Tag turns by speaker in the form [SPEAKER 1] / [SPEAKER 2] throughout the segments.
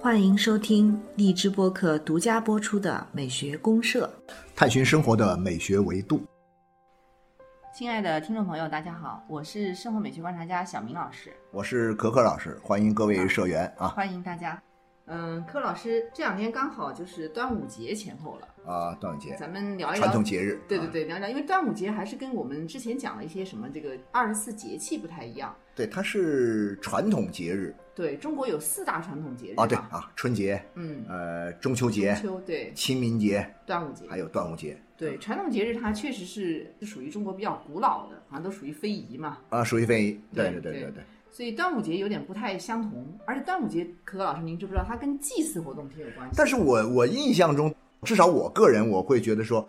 [SPEAKER 1] 欢迎收听荔枝播客独家播出的《美学公社》，
[SPEAKER 2] 探寻生活的美学维度。
[SPEAKER 3] 亲爱的听众朋友，大家好，我是生活美学观察家小明老师，
[SPEAKER 2] 我是可可老师，欢迎各位社员啊！
[SPEAKER 3] 欢迎大家。嗯，柯老师这两天刚好就是端午节前后了
[SPEAKER 2] 啊，端午节，
[SPEAKER 3] 咱们聊一聊
[SPEAKER 2] 传统节日。
[SPEAKER 3] 对对对，聊聊，因为端午节还是跟我们之前讲的一些什么这个二十四节气不太一样。
[SPEAKER 2] 对，它是传统节日。
[SPEAKER 3] 对中国有四大传统节日
[SPEAKER 2] 啊，对啊，春节，
[SPEAKER 3] 嗯，
[SPEAKER 2] 呃，中秋节，
[SPEAKER 3] 中秋对，
[SPEAKER 2] 清明节，
[SPEAKER 3] 端午节，
[SPEAKER 2] 还有端午节。
[SPEAKER 3] 对，传统节日它确实是是属于中国比较古老的，好像都属于非遗嘛。
[SPEAKER 2] 啊，属于非遗。对
[SPEAKER 3] 对
[SPEAKER 2] 对对对。
[SPEAKER 3] 所以端午节有点不太相同，而且端午节，可可老师您知不知道它跟祭祀活动挺有关系？
[SPEAKER 2] 但是我我印象中，至少我个人我会觉得说，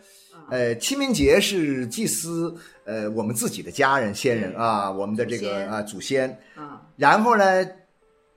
[SPEAKER 2] 呃，清明节是祭祀呃我们自己的家人先人啊，我们的这个啊祖先
[SPEAKER 3] 啊，
[SPEAKER 2] 然后呢。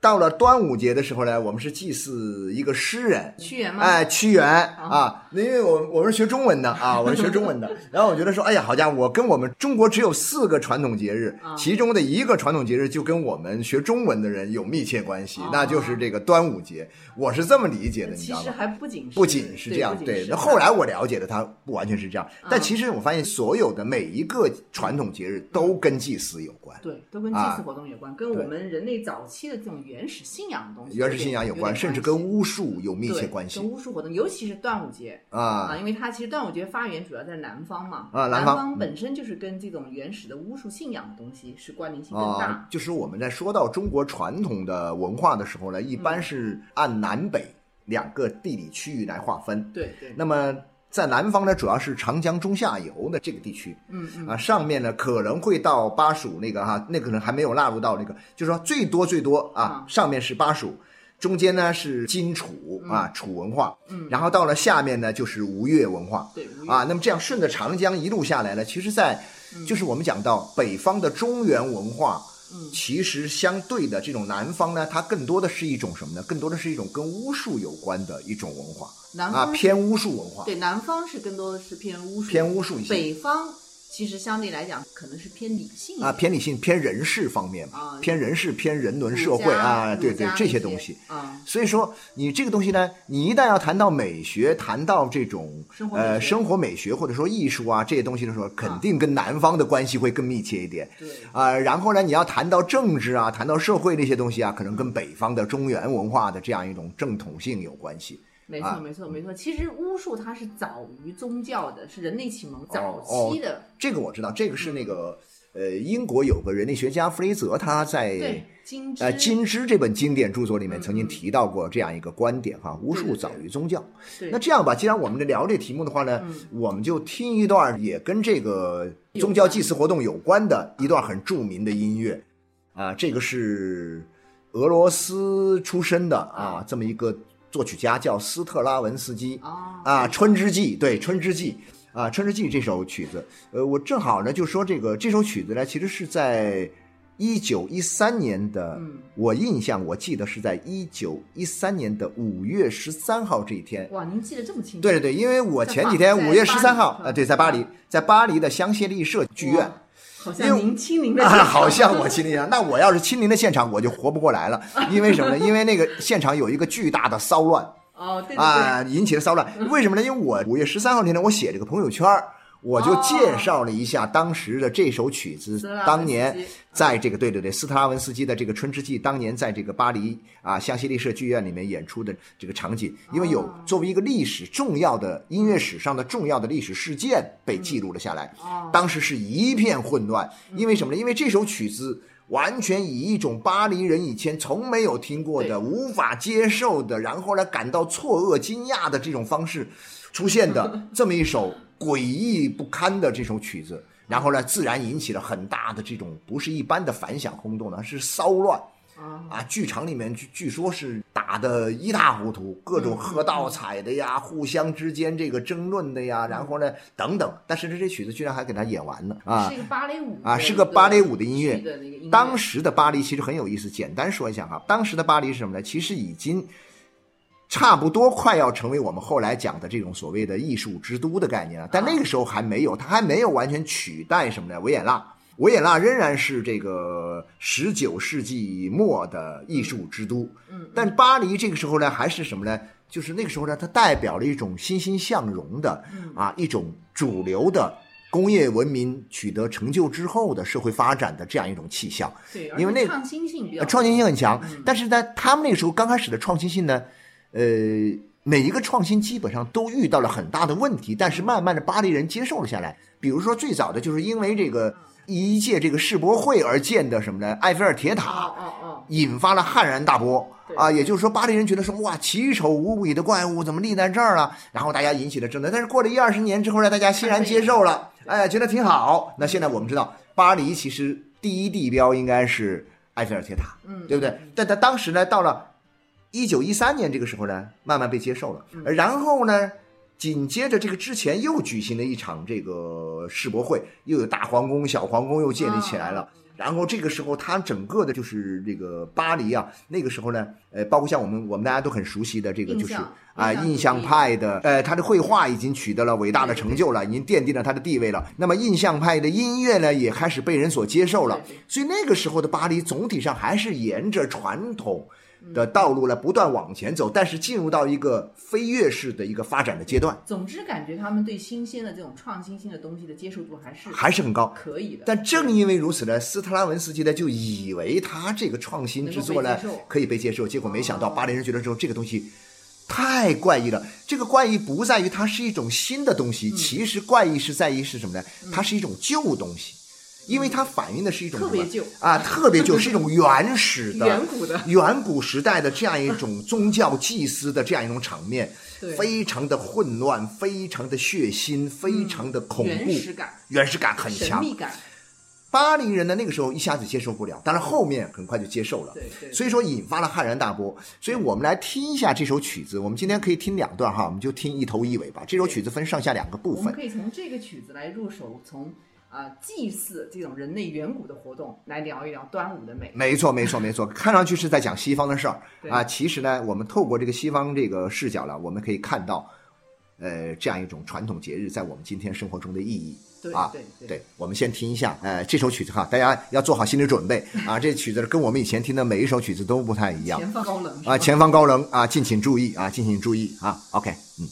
[SPEAKER 2] 到了端午节的时候呢，我们是祭祀一个诗人
[SPEAKER 3] 屈原吗？
[SPEAKER 2] 哎，屈原啊，那因为我我是学中文的啊，我是学中文的。然后我觉得说，哎呀，好家伙，我跟我们中国只有四个传统节日，其中的一个传统节日就跟我们学中文的人有密切关系，那就是这个端午节。我是这么理解的，你知道吗？
[SPEAKER 3] 其实还不仅
[SPEAKER 2] 不仅是这样，对。那后来我了解的，它不完全是这样。但其实我发现，所有的每一个传统节日都跟祭祀有关，
[SPEAKER 3] 对，都跟祭祀活动有关，跟我们人类早期的这种原始信仰的东西，
[SPEAKER 2] 原始信仰有关，甚至跟巫术有密切关系。
[SPEAKER 3] 跟巫术活动，尤其是端午节
[SPEAKER 2] 啊
[SPEAKER 3] 啊，因为它其实端午节发源主要在南方嘛
[SPEAKER 2] 啊，
[SPEAKER 3] 南
[SPEAKER 2] 方
[SPEAKER 3] 本身就是跟这种原始的巫术信仰的东西是关联性更大。
[SPEAKER 2] 就是我们在说到中国传统的文化的时候呢，一般是按南北。两个地理区域来划分，
[SPEAKER 3] 对对。
[SPEAKER 2] 那么在南方呢，主要是长江中下游的这个地区，
[SPEAKER 3] 嗯嗯。
[SPEAKER 2] 啊，上面呢可能会到巴蜀那个哈，那可能还没有纳入到那个，就是说最多最多啊，上面是巴蜀，中间呢是荆楚啊，楚文化，
[SPEAKER 3] 嗯。
[SPEAKER 2] 然后到了下面呢就是吴越文化，
[SPEAKER 3] 对。
[SPEAKER 2] 啊，那么这样顺着长江一路下来呢，其实，在就是我们讲到北方的中原文化。其实相对的，这种南方呢，它更多的是一种什么呢？更多的是一种跟巫术有关的一种文化，啊，偏巫术文化。
[SPEAKER 3] 对，南方是更多的是偏巫术，
[SPEAKER 2] 偏巫术一些。
[SPEAKER 3] 北方。其实相对来讲，可能是偏理性
[SPEAKER 2] 啊，偏理性、偏人事方面嘛，偏人事、偏人伦社会啊，对对，这些东西
[SPEAKER 3] 啊。
[SPEAKER 2] 所以说，你这个东西呢，你一旦要谈到美学，谈到这种呃生活美学或者说艺术啊这些东西的时候，肯定跟南方的关系会更密切一点。
[SPEAKER 3] 对
[SPEAKER 2] 啊，然后呢，你要谈到政治啊，谈到社会那些东西啊，可能跟北方的中原文化的这样一种正统性有关系。
[SPEAKER 3] 没错，没错，没错。其实巫术它是早于宗教的，是人类启蒙早期的。
[SPEAKER 2] 这个我知道，这个是那个呃，英国有个人类学家弗雷泽，他在《
[SPEAKER 3] 金
[SPEAKER 2] 呃金枝》这本经典著作里面曾经提到过这样一个观点哈，巫术早于宗教。那这样吧，既然我们聊这题目的话呢，我们就听一段也跟这个宗教祭祀活动有关的一段很著名的音乐啊，这个是俄罗斯出身的啊，这么一个。作曲家叫斯特拉文斯基啊，《春之祭》对，《春之祭》啊，《春之祭》这首曲子，呃，我正好呢就说这个这首曲子呢，其实是在一九一三年的，我印象我记得是在一九一三年的五月十三号这一天。
[SPEAKER 3] 哇，您记得这么清楚？
[SPEAKER 2] 对对对，因为我前几天五月十三号啊，对，在巴黎，在巴黎的香榭丽舍剧院。
[SPEAKER 3] 好像您亲临的，
[SPEAKER 2] 好像我亲临啊。那我要是亲临的现场，我就活不过来了。因为什么呢？因为那个现场有一个巨大的骚乱。
[SPEAKER 3] 哦，对
[SPEAKER 2] 啊，引起了骚乱。为什么呢？因为我五月十三号那天，我写这个朋友圈我就介绍了一下当时的这首曲子，当年在这个对对对，斯特拉文斯基的这个《春之祭》，当年在这个巴黎啊香榭丽舍剧院里面演出的这个场景，因为有作为一个历史重要的音乐史上的重要的历史事件被记录了下来。当时是一片混乱，因为什么呢？因为这首曲子完全以一种巴黎人以前从没有听过的、无法接受的，然后呢感到错愕、惊讶的这种方式出现的 这么一首。诡异不堪的这首曲子，然后呢，自然引起了很大的这种不是一般的反响轰动呢，是骚乱啊！剧场里面据据说是打的一塌糊涂，各种喝倒彩的呀，互相之间这个争论的呀，然后呢等等。但是这这曲子居然还给他演完了啊！
[SPEAKER 3] 是个芭蕾舞
[SPEAKER 2] 啊，是个芭蕾舞的
[SPEAKER 3] 音
[SPEAKER 2] 乐。当时的巴黎其实很有意思，简单说一下哈，当时的巴黎是什么呢？其实已经。差不多快要成为我们后来讲的这种所谓的艺术之都的概念了，但那个时候还没有，它还没有完全取代什么呢？维也纳。维也纳仍然是这个十九世纪末的艺术之都，
[SPEAKER 3] 嗯，
[SPEAKER 2] 但巴黎这个时候呢，还是什么呢？就是那个时候呢，它代表了一种欣欣向荣的
[SPEAKER 3] 嗯。
[SPEAKER 2] 啊，一种主流的工业文明取得成就之后的社会发展的这样一种气象。
[SPEAKER 3] 对，
[SPEAKER 2] 因为那个
[SPEAKER 3] 创新性比较
[SPEAKER 2] 呃创新性很强。
[SPEAKER 3] 嗯，
[SPEAKER 2] 但是呢，他们那个时候刚开始的创新性呢，呃，每一个创新基本上都遇到了很大的问题，但是慢慢的巴黎人接受了下来。比如说最早的就是因为这个一届这个世博会而建的什么呢？埃菲尔铁塔，引发了撼然大波啊！也就是说，巴黎人觉得说哇，奇丑无比的怪物怎么立在这儿了？然后大家引起了争论。但是过了一二十年之后呢，大家欣然接受了，哎，觉得挺好。那现在我们知道，巴黎其实第一地标应该是埃菲尔铁塔，
[SPEAKER 3] 嗯，
[SPEAKER 2] 对不对？但他当时呢，到了一九一三年这个时候呢，慢慢被接受了。
[SPEAKER 3] 嗯
[SPEAKER 2] 然后呢，紧接着这个之前又举行了一场这个世博会，又有大皇宫、小皇宫又建立起来了。然后这个时候，它整个的就是这个巴黎啊，那个时候呢，呃，包括像我们我们大家都很熟悉的这个就是啊，
[SPEAKER 3] 印象
[SPEAKER 2] 派的，呃，他的绘画已经取得了伟大的成就了，已经奠定了他的地位了。那么印象派的音乐呢，也开始被人所接受了。所以那个时候的巴黎总体上还是沿着传统的道路来不断往前走，但是进入到一个飞跃式的一个发展的阶段，
[SPEAKER 3] 总之感觉他们对新鲜的这种创新性的东西的接受度还是
[SPEAKER 2] 还是很高。
[SPEAKER 3] 可以的。
[SPEAKER 2] 但正因为如此呢，斯特拉文斯基呢就以为他这个创新之作呢可以被接受，结果没想到
[SPEAKER 3] 哦
[SPEAKER 2] 巴黎人觉得说这个东西太怪异了。这个怪异不在于它是一种新的东西，
[SPEAKER 3] 嗯
[SPEAKER 2] 其实怪异是在于是什么呢？它是一种旧东西，因为它反映的是一种
[SPEAKER 3] 特别旧。
[SPEAKER 2] 啊，特别旧，是一种原始的、
[SPEAKER 3] 远古的。
[SPEAKER 2] 远古时代的这样一种宗教祭司的这样一种场面，非常的混乱，非常的血腥，非常的恐怖，
[SPEAKER 3] 原始感、
[SPEAKER 2] 原始感很强。
[SPEAKER 3] 神秘感，
[SPEAKER 2] 巴黎人呢，那个时候一下子接受不了，但是后面很快就接受了，所以说引发了撼然大波。所以我们来听一下这首曲子，我们今天可以听两段哈，我们就听一头一尾吧。这首曲子分上下两个部分，
[SPEAKER 3] 我们可以从这个曲子来入手，从啊、祭祀这种人类远古的活动来聊一聊端午的美。
[SPEAKER 2] 没错，没错，没错，看上去是在讲西方的事儿啊，其实呢，我们透过这个西方这个视角呢，我们可以看到，呃，这样一种传统节日在我们今天生活中的意义。
[SPEAKER 3] 对
[SPEAKER 2] 啊，
[SPEAKER 3] 对对
[SPEAKER 2] 对，我们先听一下，呃，这首曲子哈，大家要做好心理准备 啊，这曲子跟我们以前听的每一首曲子都不太一样。
[SPEAKER 3] 前方高冷
[SPEAKER 2] 啊，前方高能啊，敬请注意啊，敬请注意啊。OK，嗯。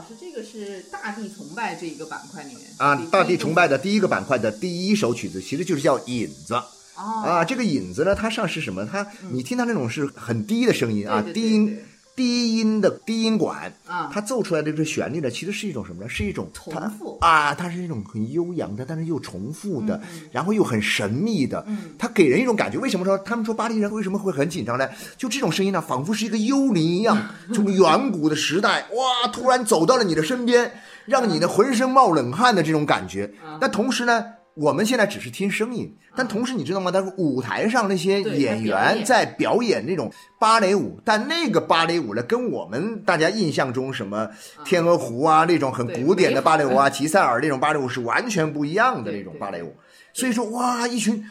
[SPEAKER 3] 老师，这个是大地崇拜这一个板块里面
[SPEAKER 2] 啊，大地崇拜的第一个板块的第一首曲子，其实就是叫《引子》
[SPEAKER 3] 哦
[SPEAKER 2] 啊。这个引子呢，它上是什么？它你听它那种是很低的声音啊，低音
[SPEAKER 3] 对
[SPEAKER 2] 低音的低音管，
[SPEAKER 3] 啊，
[SPEAKER 2] 它奏出来的这个旋律呢，其实是一种什么呢？是一种
[SPEAKER 3] 重复
[SPEAKER 2] 啊，它是一种很悠扬的，但是又重复的，然后又很神秘的。
[SPEAKER 3] 嗯
[SPEAKER 2] 它给人一种感觉。为什么说他们说巴黎人为什么会很紧张呢？就这种声音呢，仿佛是一个幽灵一样，从远古的时代哇，突然走到了你的身边，让你的浑身冒冷汗的这种感觉。那同时呢。我们现在只是听声音，但同时你知道吗？但是舞台上那些演员在表演那种芭蕾舞，但那个芭蕾舞呢，跟我们大家印象中什么天鹅湖啊那种很古典的芭蕾舞啊，吉赛尔那种芭蕾舞是完全不一样的那种芭蕾舞。所以说，哇，一群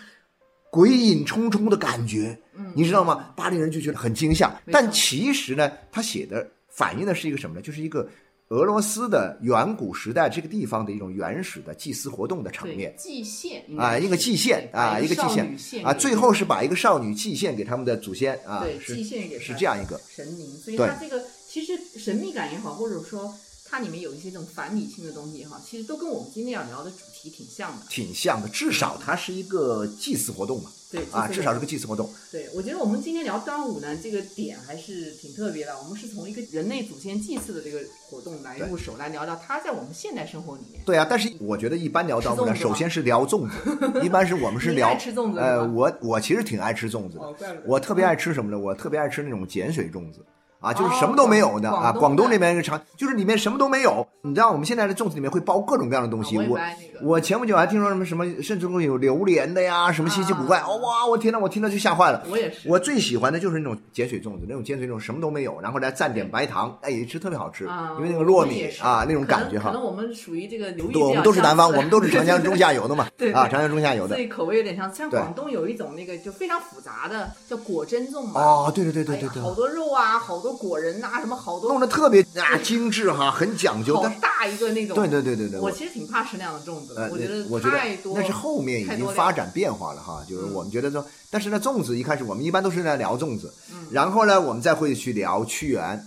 [SPEAKER 2] 鬼影重重的感觉，
[SPEAKER 3] 嗯
[SPEAKER 2] 你知道吗？巴黎人就觉得很惊吓，但其实呢，他写的反映的是一个什么呢？就是一个俄罗斯的远古时代这个地方的一种原始的祭祀活动的场面。
[SPEAKER 3] 祭献
[SPEAKER 2] 啊，一个祭献啊，一个祭献啊，最后是把一个少女祭献给他们的祖先啊，
[SPEAKER 3] 祭献给
[SPEAKER 2] 是这样一个，
[SPEAKER 3] 神明，所以
[SPEAKER 2] 对
[SPEAKER 3] 它这个其实神秘感也好，或者说它里面有一些这种反理性的东西哈，其实都跟我们今天要聊的主题挺像的。
[SPEAKER 2] 挺像的，至少它是一个祭祀活动嘛，
[SPEAKER 3] 对
[SPEAKER 2] 啊，至少是个祭祀活动。
[SPEAKER 3] 对，我觉得我们今天聊端午呢，这个点还是挺特别的。我们是从一个人类祖先祭祀的这个活动来入手，来聊聊它在我们现代生活里面。
[SPEAKER 2] 对啊，但是我觉得一般聊端午呢，首先是聊粽子，一般是我们是 聊
[SPEAKER 3] 爱吃粽子
[SPEAKER 2] 呃，我我其实挺爱吃粽子的我特别爱吃什么呢？我特别爱吃那种碱水粽子。啊，就是
[SPEAKER 3] 哦
[SPEAKER 2] 什么都没有的啊！
[SPEAKER 3] 广东
[SPEAKER 2] 那边是常，就是里面什么都没有。你知道我们现在的粽子里面会包各种各样的东西。
[SPEAKER 3] 啊我
[SPEAKER 2] 我
[SPEAKER 3] 爱那个
[SPEAKER 2] 我前不久还听说什么什么，甚至会有榴莲的呀，什么稀奇古怪。
[SPEAKER 3] 啊
[SPEAKER 2] 哦哇！我天呐，我听到就吓坏了。
[SPEAKER 3] 我也是。
[SPEAKER 2] 我最喜欢的就是那种碱水粽子，那种碱水粽什么都没有，然后再蘸点白糖，哎，吃特别好吃，
[SPEAKER 3] 啊，
[SPEAKER 2] 因为那个糯米啊那种感觉哈
[SPEAKER 3] 可。能我们属于这个 流域
[SPEAKER 2] 对，我们都是南方，我们都是长江中下游的嘛
[SPEAKER 3] 对，对
[SPEAKER 2] 啊，长江中下游的
[SPEAKER 3] 所。以口味有点像。像广东有一种那个就非常复杂的叫果珍粽嘛。
[SPEAKER 2] 哦，对对对对对对，
[SPEAKER 3] 哎好多肉啊，好多果仁呐、什么好多
[SPEAKER 2] 弄得特别啊精致哈，很讲究。
[SPEAKER 3] 好
[SPEAKER 2] 但
[SPEAKER 3] 大一个那种。
[SPEAKER 2] 对对对对对，
[SPEAKER 3] 我其实挺怕吃那样的粽子的，
[SPEAKER 2] 呃，
[SPEAKER 3] 我觉得太多。
[SPEAKER 2] 那是后面已经发展变化了哈，就是我们觉得说，但是呢，粽子一开始我们一般都是在聊粽子，
[SPEAKER 3] 嗯
[SPEAKER 2] 然后呢，我们再会去聊屈原。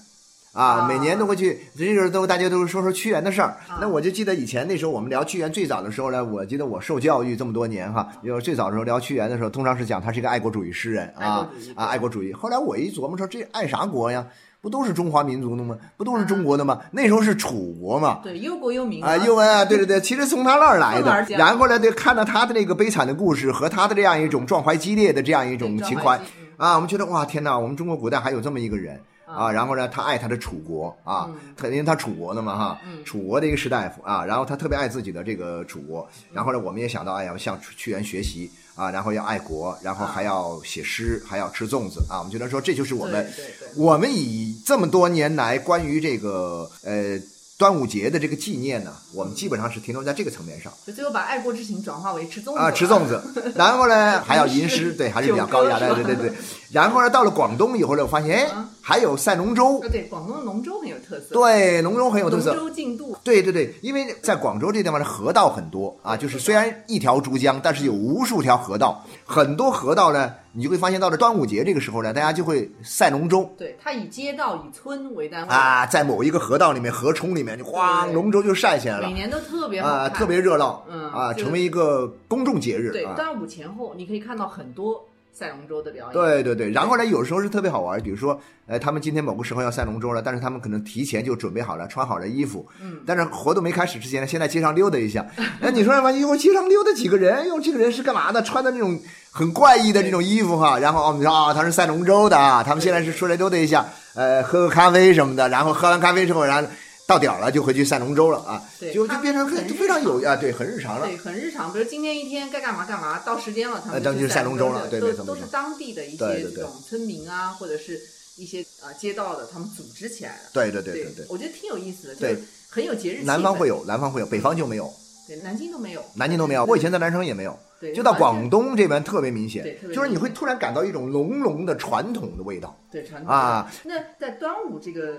[SPEAKER 2] 啊，
[SPEAKER 3] 啊
[SPEAKER 2] 每年都会去，这个都大家都是说说屈原的事儿。
[SPEAKER 3] 啊
[SPEAKER 2] 那我就记得以前那时候我们聊屈原最早的时候呢，我记得我受教育这么多年哈，就是最早的时候聊屈原的时候，通常是讲他是一个爱国主义诗人啊
[SPEAKER 3] 爱国主义
[SPEAKER 2] 啊，爱国主义。后来我一琢磨说，这爱啥国呀？不都是中华民族的吗？不都是中国的吗？那时候是楚国嘛，
[SPEAKER 3] 对忧国忧民
[SPEAKER 2] 啊，幼恩啊，对对对，其实从他那儿来的。然后呢，对，看到他的那个悲惨的故事和他的这样一种壮怀激烈的这样一种情怀啊，我们觉得哇，天哪，我们中国古代还有这么一个人啊。然后呢，他爱他的楚国啊
[SPEAKER 3] 嗯，
[SPEAKER 2] 他因为他楚国的嘛哈
[SPEAKER 3] 嗯，
[SPEAKER 2] 楚国的一个士大夫啊，然后他特别爱自己的这个楚国。然后呢，我们也想到，哎呀，向屈原学习啊，然后要爱国，然后还要写诗，还要吃粽子啊。我们觉得说，这就是我们我们以这么多年来关于这个呃端午节的这个纪念呢，我们基本上是停留在这个层面上。
[SPEAKER 3] 就最后把爱国之情转化为吃粽子
[SPEAKER 2] 啊，
[SPEAKER 3] 了
[SPEAKER 2] 吃粽子，然后呢还要吟诗，对，还是比较高雅的，对对对。然后呢，到了广东以后呢，我发现哎
[SPEAKER 3] 啊，
[SPEAKER 2] 还有赛龙舟
[SPEAKER 3] 啊，，对，广东的龙舟很有特色，，
[SPEAKER 2] 对，龙舟很有特
[SPEAKER 3] 龙
[SPEAKER 2] 色。
[SPEAKER 3] 舟竞渡，
[SPEAKER 2] 对对对，因为在广州这地方的河道很多啊，就是虽然一条珠江，但是有无数条河道，很多河道呢，你就会发现到了端午节这个时候呢，大家就会赛龙舟。
[SPEAKER 3] 对，它以街道以村为单位，
[SPEAKER 2] 啊，在某一个河道里面、河冲里面，就哗，龙舟就晒起来了
[SPEAKER 3] 每。年都特别
[SPEAKER 2] 啊，特别热闹，
[SPEAKER 3] 嗯
[SPEAKER 2] 啊，成为一个公众节日
[SPEAKER 3] 对，
[SPEAKER 2] 啊。
[SPEAKER 3] 端午前后你可以看到很多赛龙舟的表演，
[SPEAKER 2] 对对对，然后呢，有时候是特别好玩，比如说，呃，他们今天某个时候要赛龙舟了，但是他们可能提前就准备好了，穿好了衣服，
[SPEAKER 3] 嗯，
[SPEAKER 2] 但是活动没开始之前呢，先在街上溜达一下。哎，你说什么？哟，街上溜达几个人？哟，这个人是干嘛的？穿的那种很怪异的这种衣服哈，然后我们说啊，他是赛龙舟的啊，他们现在是出来溜达一下，呃，喝个咖啡什么的，然后喝完咖啡之后，然后到点儿了就回去赛龙舟了啊，
[SPEAKER 3] 对
[SPEAKER 2] 就就变成很就非常有啊，对，很日常了。
[SPEAKER 3] 对，很日常。比如今天一天该干嘛干嘛，到时间了，他
[SPEAKER 2] 呃
[SPEAKER 3] 们
[SPEAKER 2] 就是赛龙舟了
[SPEAKER 3] 对
[SPEAKER 2] 对没错没错
[SPEAKER 3] 都都是当地的一
[SPEAKER 2] 对对对
[SPEAKER 3] 些这种村民啊，或者是一些啊街道的，他们组织起来的。
[SPEAKER 2] 对对对对对，
[SPEAKER 3] 我觉得挺有意思的，就
[SPEAKER 2] 对
[SPEAKER 3] 是很有节日。
[SPEAKER 2] 南方会有，南方会有，北方就没有，
[SPEAKER 3] 对，南京都没有，
[SPEAKER 2] 南京都没有。我以前在南城也没有。
[SPEAKER 3] 对，
[SPEAKER 2] 就到广东这边特别明显就是你会突然感到一种浓浓的传统的味道
[SPEAKER 3] 对传统
[SPEAKER 2] 啊。
[SPEAKER 3] 那在端午这个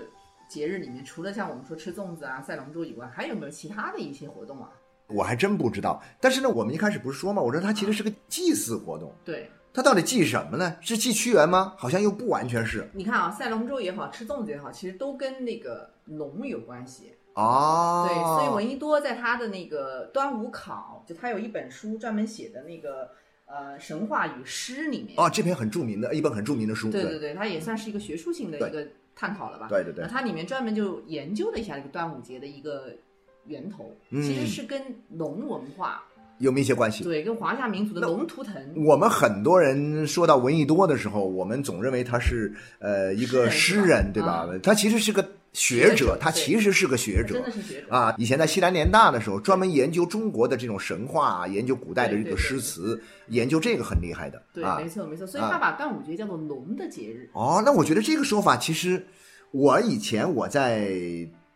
[SPEAKER 3] 节日里面，除了像我们说吃粽子啊、赛龙舟以外，还有没有其他的一些活动啊？
[SPEAKER 2] 我还真不知道。但是呢，我们一开始不是说嘛，我说它其实是个祭祀活动，
[SPEAKER 3] 对，
[SPEAKER 2] 它到底祭什么呢？是祭屈原吗？好像又不完全是
[SPEAKER 3] 你看啊，赛龙舟也好，吃粽子也好，其实都跟那个龙有关系。
[SPEAKER 2] 哦。
[SPEAKER 3] 对，所以闻一多在他的那个《端午考》，就他有一本书专门写的那个呃神话与诗里面。
[SPEAKER 2] 哦，这篇很著名的一本很著名的书，
[SPEAKER 3] 对对对，它也算是一个学术性的一个探讨了吧？
[SPEAKER 2] 对对对
[SPEAKER 3] 那它里面专门就研究了一下这个端午节的一个源头，
[SPEAKER 2] 嗯
[SPEAKER 3] 其实是跟龙文化，
[SPEAKER 2] 有密切关系。
[SPEAKER 3] 对，跟华夏民族的龙图腾。
[SPEAKER 2] 我们很多人说到闻一多的时候，我们总认为他是呃一个诗
[SPEAKER 3] 诗人
[SPEAKER 2] 人，对吧？他其实是个学者，他其实是个学者
[SPEAKER 3] 真的是学者
[SPEAKER 2] 啊。以前在西南联大的时候，专门研究中国的这种神话，研究古代的这个诗词，研究这个很厉害的
[SPEAKER 3] 对，
[SPEAKER 2] 啊
[SPEAKER 3] 没。错没错，所以
[SPEAKER 2] 啊
[SPEAKER 3] 他把端午节叫做龙的节日。
[SPEAKER 2] 哦，那我觉得这个说法其实我以前我在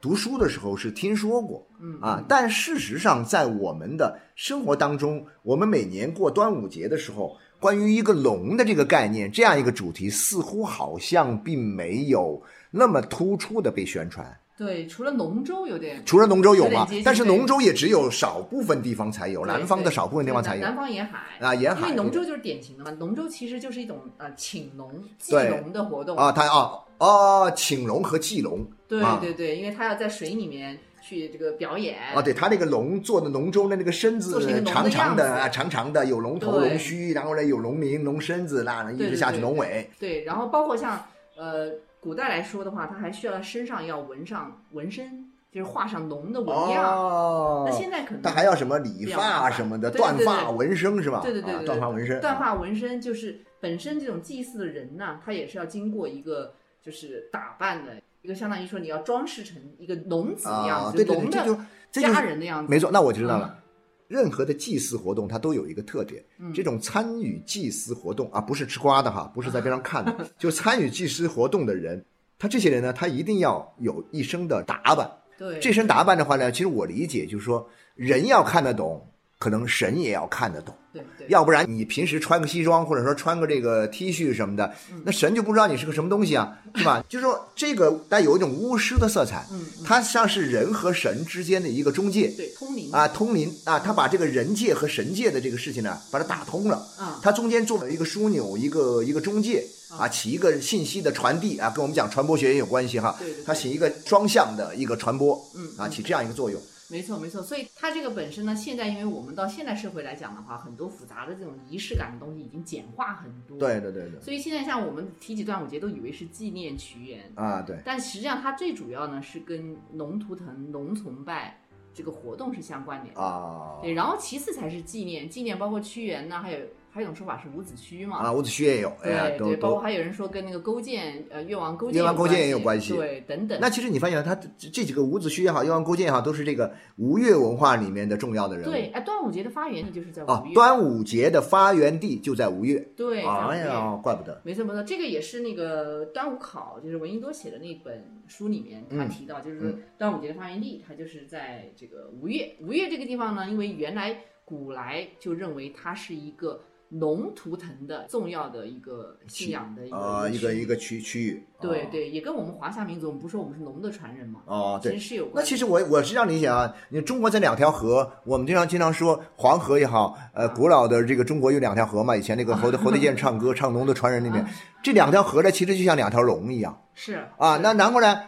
[SPEAKER 2] 读书的时候是听说过，
[SPEAKER 3] 嗯
[SPEAKER 2] 啊，但事实上在我们的生活当中，我们每年过端午节的时候，关于一个龙的这个概念，这样一个主题，似乎好像并没有那么突出的被宣传。
[SPEAKER 3] 对，除了龙舟有点，
[SPEAKER 2] 除了龙舟有
[SPEAKER 3] 有点接近，
[SPEAKER 2] 嘛但是龙舟也只有少部分地方才有，南方的少部分地方才有
[SPEAKER 3] 南南方沿海
[SPEAKER 2] 啊沿海
[SPEAKER 3] 因为龙舟就是典型的嘛，龙舟其实就是一种呃请龙祭龙的活动
[SPEAKER 2] 啊，它啊哦，请龙和祭龙
[SPEAKER 3] 对
[SPEAKER 2] 啊
[SPEAKER 3] 对对，因为它要在水里面去这个表演
[SPEAKER 2] 啊，对，它那个龙做的龙舟的那个身子长长的啊，长长的有龙头、龙须，然后呢有龙鳞、龙身子，那一直下去龙尾。
[SPEAKER 3] 对，然后包括像呃古代来说的话，他还需要身上要纹上纹身，就是画上龙的纹样。
[SPEAKER 2] 哦，
[SPEAKER 3] 那现在可能
[SPEAKER 2] 他还要什么理发什么的，断发纹身是吧？啊
[SPEAKER 3] 对对对对，
[SPEAKER 2] 断发纹身，
[SPEAKER 3] 断发纹身就是本身这种祭祀的人呢，他也是要经过一个就是打扮的，一个相当于说你要装饰成一个龙子的样
[SPEAKER 2] 啊，
[SPEAKER 3] 子，
[SPEAKER 2] 对对对，
[SPEAKER 3] 龙的家人的样子。
[SPEAKER 2] 没错，那我就知道了。
[SPEAKER 3] 嗯
[SPEAKER 2] 任何的祭祀活动，它都有一个特点，这种参与祭祀活动啊，不是吃瓜的哈，不是在边上看的，就参与祭祀活动的人，他这些人呢，他一定要有一身的打扮。
[SPEAKER 3] 对，
[SPEAKER 2] 这身打扮的话呢，其实我理解就是说，人要看得懂，可能神也要看得懂。
[SPEAKER 3] 对对，
[SPEAKER 2] 要不然你平时穿个西装，或者说穿个这个 T 恤什么的，
[SPEAKER 3] 嗯
[SPEAKER 2] 那神就不知道你是个什么东西啊，是吧？就是说这个带有一种巫师的色彩，
[SPEAKER 3] 嗯，
[SPEAKER 2] 它像是人和神之间的一个中介
[SPEAKER 3] 对通灵
[SPEAKER 2] 啊，通灵啊，他把这个人界和神界的这个事情呢，把它打通了。
[SPEAKER 3] 啊，
[SPEAKER 2] 它中间做了一个枢纽，一个一个中介啊，起一个信息的传递啊，跟我们讲传播学也有关系哈
[SPEAKER 3] 对。
[SPEAKER 2] 它起一个双向的一个传播，
[SPEAKER 3] 嗯
[SPEAKER 2] 啊，起这样一个作用。
[SPEAKER 3] 没错没错，所以它这个本身呢，现在因为我们到现代社会来讲的话，很多复杂的这种仪式感的东西已经简化很多。
[SPEAKER 2] 对对对对，
[SPEAKER 3] 所以现在像我们提起端午节，都以为是纪念屈原，
[SPEAKER 2] 啊对。
[SPEAKER 3] 但实际上它最主要呢是跟龙图腾、龙崇拜这个活动是相关联的。
[SPEAKER 2] 啊
[SPEAKER 3] 对，然后其次才是纪念，纪念包括屈原呢，还有还有一种说法是伍子胥嘛。
[SPEAKER 2] 啊，伍子胥也有，哎呀，
[SPEAKER 3] 对对，包括。还有人说跟那个勾践，呃，越王勾践
[SPEAKER 2] 越王勾践也有
[SPEAKER 3] 关
[SPEAKER 2] 关系
[SPEAKER 3] 对，等等。
[SPEAKER 2] 那其实你发现他这这几个伍子胥也好，越王勾践也好，都是这个吴越文化里面的重要的人物。
[SPEAKER 3] 对，哎，端午节的发源地就是在
[SPEAKER 2] 啊
[SPEAKER 3] 五，月。
[SPEAKER 2] 端午节的发源地就在吴越。
[SPEAKER 3] 对，
[SPEAKER 2] 哎呀，怪不得。
[SPEAKER 3] 没错没错，这个也是那个端午考，就是闻一多写的那本书里面，他
[SPEAKER 2] 嗯
[SPEAKER 3] 提到，就是端午节的发源地，它就是在这个吴越。吴越这个地方呢，因为原来古来就认为它是一个龙图腾的重要的一个信仰的一个
[SPEAKER 2] 啊，一个一个区区域。哦。
[SPEAKER 3] 对对，也跟我们华夏民族，我们不是说我们是龙的传人嘛，
[SPEAKER 2] 哦，对
[SPEAKER 3] 其实。是有
[SPEAKER 2] 那
[SPEAKER 3] 关系。
[SPEAKER 2] 其实我我是这样理解啊，你中国这两条河，我们经常经常说黄河也好，呃，古老的这个中国有两条河嘛，以前那个侯德侯德健唱歌唱龙的传人里面，这两条河呢，其实就像两条龙一样
[SPEAKER 3] 是
[SPEAKER 2] 啊。那然后呢，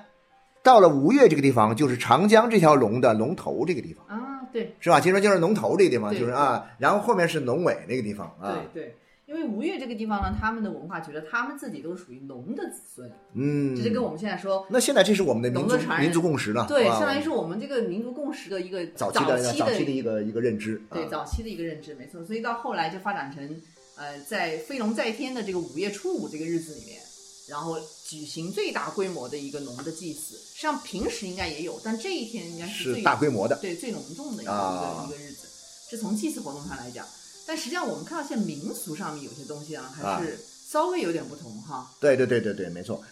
[SPEAKER 2] 到了吴越这个地方，就是长江这条龙的龙头这个地方，
[SPEAKER 3] 啊，对
[SPEAKER 2] 是吧？其实就是龙头这个地方，就是啊，然后后面是龙尾那个地方啊，
[SPEAKER 3] 对对。因为吴越这个地方呢，他们的文化觉得他们自己都属于龙的子孙，
[SPEAKER 2] 嗯，
[SPEAKER 3] 这是跟我们现在说
[SPEAKER 2] 那现在这是我们的民族
[SPEAKER 3] 的
[SPEAKER 2] 民族共识了，
[SPEAKER 3] 对，
[SPEAKER 2] 啊
[SPEAKER 3] 相当于是我们这个民族共识的一个
[SPEAKER 2] 早期
[SPEAKER 3] 期
[SPEAKER 2] 的早期的一个一个认知，
[SPEAKER 3] 对
[SPEAKER 2] 啊
[SPEAKER 3] 早期的一个认知，没错。所以到后来就发展成，呃，在飞龙在天的这个五月初五这个日子里面，然后举行最大规模的一个龙的祭祀。实际上平时应该也有，但这一天应该
[SPEAKER 2] 是
[SPEAKER 3] 最
[SPEAKER 2] 大规模的，
[SPEAKER 3] 对最隆重的一个、
[SPEAKER 2] 啊
[SPEAKER 3] 一个一个日子，这从祭祀活动上来讲。但实际上我们看到现在民俗上面有些东西啊，还是稍微有点不同哈。
[SPEAKER 2] 对对对对对，没错。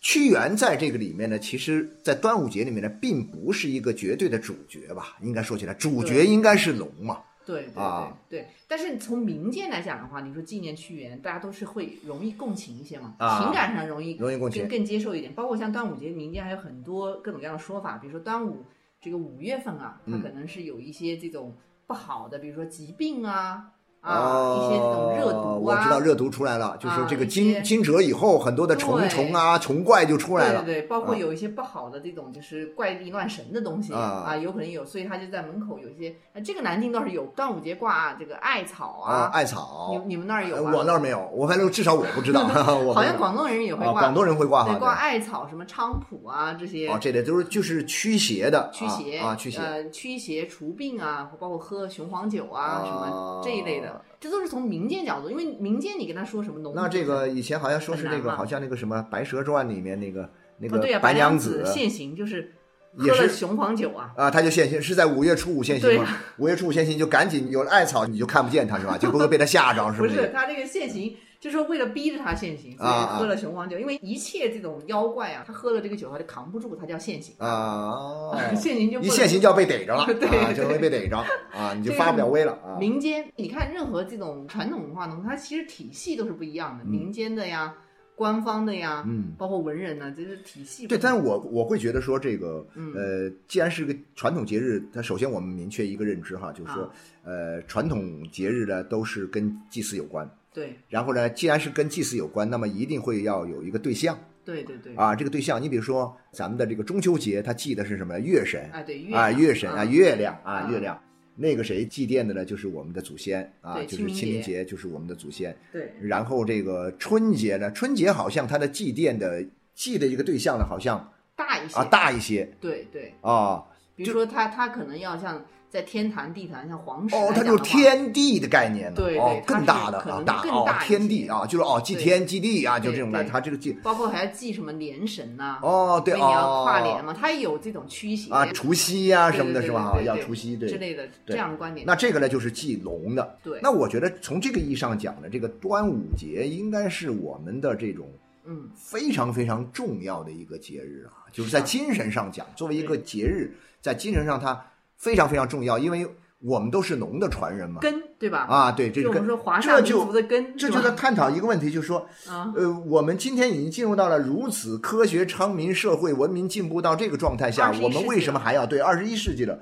[SPEAKER 2] 屈原在这个里面呢，其实，在端午节里面呢，并不是一个绝对的主角吧？应该说起来，主角应该是龙嘛。
[SPEAKER 3] 对对对、
[SPEAKER 2] 啊。
[SPEAKER 3] 对，但是从民间来讲的话，你说纪念屈原，大家都是会容易共情一些嘛，
[SPEAKER 2] 啊
[SPEAKER 3] 情感上容易
[SPEAKER 2] 容易共情
[SPEAKER 3] 更更接受一点。包括像端午节，民间还有很多各种各样的说法，比如说端午这个五月份啊，它
[SPEAKER 2] 嗯。
[SPEAKER 3] 可能是有一些这种不好的，比如说疾病啊啊，一些这种热毒啊，
[SPEAKER 2] 我知道热毒出来了，就是这个惊惊蛰以后，很多的虫虫啊、虫怪就出来了。
[SPEAKER 3] 对对对，包括
[SPEAKER 2] 啊
[SPEAKER 3] 有一些不好的这种就是怪力乱神的东西
[SPEAKER 2] 啊
[SPEAKER 3] 有可能有，所以他就在门口有一些。呃这个南京倒是有，端午节挂这个艾草
[SPEAKER 2] 啊，艾草
[SPEAKER 3] 你，你们那儿有？
[SPEAKER 2] 我那儿没有，我反正至少我不知道。我
[SPEAKER 3] 好像广东人也会
[SPEAKER 2] 啊，
[SPEAKER 3] 挂，
[SPEAKER 2] 广东人会挂
[SPEAKER 3] 对挂。艾草，什么菖蒲啊这些。
[SPEAKER 2] 哦，这类都是就是驱邪的，
[SPEAKER 3] 驱邪
[SPEAKER 2] 啊，啊驱邪。
[SPEAKER 3] 呃，驱邪除病啊，包括喝雄黄酒啊，什么
[SPEAKER 2] 哦
[SPEAKER 3] 这一类的，这都是从民间角度，因为民间你跟他说什么农，
[SPEAKER 2] 那这个以前好像说是那个，好像那个什么《白蛇传》里面那个那个白娘
[SPEAKER 3] 子现形就是
[SPEAKER 2] 也是
[SPEAKER 3] 喝了雄黄酒啊，
[SPEAKER 2] 啊，他就现形是在五月初五现形吗？五月初五现形就赶紧有了艾草，你就看不见他是吧？就不会被他吓着 是
[SPEAKER 3] 不
[SPEAKER 2] 是？
[SPEAKER 3] 是他这个现形，就是说为了逼着他现形，所以喝了雄黄酒。因为一切这种妖怪啊，他喝了这个酒，他就扛不住，他叫现形。
[SPEAKER 2] 啊，
[SPEAKER 3] 现形就不能
[SPEAKER 2] 一现形就要被逮着了，
[SPEAKER 3] 对
[SPEAKER 2] 就会被逮着啊，你就发不了威了啊。
[SPEAKER 3] 民间，你看任何这种传统文化呢，它其实体系都是不一样的，
[SPEAKER 2] 嗯。
[SPEAKER 3] 民间的呀，官方的呀，
[SPEAKER 2] 嗯。
[SPEAKER 3] 包括文人呢，这是体系
[SPEAKER 2] 对，但是我我会觉得说这个，
[SPEAKER 3] 嗯。
[SPEAKER 2] 呃，既然是个传统节日，它首先我们明确一个认知哈，就是说
[SPEAKER 3] 啊，
[SPEAKER 2] 呃，传统节日呢都是跟祭祀有关，
[SPEAKER 3] 对。
[SPEAKER 2] 然后呢，既然是跟祭祀有关，那么一定会要有一个对象。
[SPEAKER 3] 对对对，
[SPEAKER 2] 啊，这个对象，你比如说咱们的这个中秋节，他祭的是什么？月神。
[SPEAKER 3] 啊对月
[SPEAKER 2] 啊，月神啊，
[SPEAKER 3] 啊。
[SPEAKER 2] 月亮啊，
[SPEAKER 3] 啊。
[SPEAKER 2] 月亮。那个谁祭奠的呢？就是我们的祖先。啊，就是
[SPEAKER 3] 清明节。
[SPEAKER 2] 就是我们的祖先。
[SPEAKER 3] 对。
[SPEAKER 2] 然后这个春节呢，春节好像它的祭奠的祭的这个对象呢，好像
[SPEAKER 3] 大一些。
[SPEAKER 2] 啊大一些。
[SPEAKER 3] 对对，
[SPEAKER 2] 啊。
[SPEAKER 3] 比如说他他可能要像在天坛地坛像皇室
[SPEAKER 2] 哦，它就是天地的概念了，
[SPEAKER 3] 对对
[SPEAKER 2] 哦，更大的啊，大哦天地啊，就是哦，祭天祭地啊，就
[SPEAKER 3] 对
[SPEAKER 2] 这种感觉，它这个祭
[SPEAKER 3] 包括还要祭什么年神呐、
[SPEAKER 2] 哦，对
[SPEAKER 3] 因为你要
[SPEAKER 2] 哦，
[SPEAKER 3] 跨年嘛，它也有这种驱邪
[SPEAKER 2] 啊，除夕呀什么的是吧？要除夕，对。
[SPEAKER 3] 之类的这样的观点。
[SPEAKER 2] 那这个呢，就是祭龙的。
[SPEAKER 3] 对
[SPEAKER 2] 那我觉得从这个意义上讲呢，这个端午节应该是我们的这种
[SPEAKER 3] 嗯，
[SPEAKER 2] 非常非常重要的一个节日啊，就是在精神上讲，作为一个节日，在精神上它非常非常重要，因为我们都是龙的传人嘛。
[SPEAKER 3] 根对吧？
[SPEAKER 2] 啊，对，这跟
[SPEAKER 3] 就我们说华夏民族的根，
[SPEAKER 2] 这就在探讨一个问题，就是说，
[SPEAKER 3] 啊，
[SPEAKER 2] 呃，我们今天已经进入到了如此科学昌明、社会文明进步到这个状态下，我们为什么还要对二十一世纪的？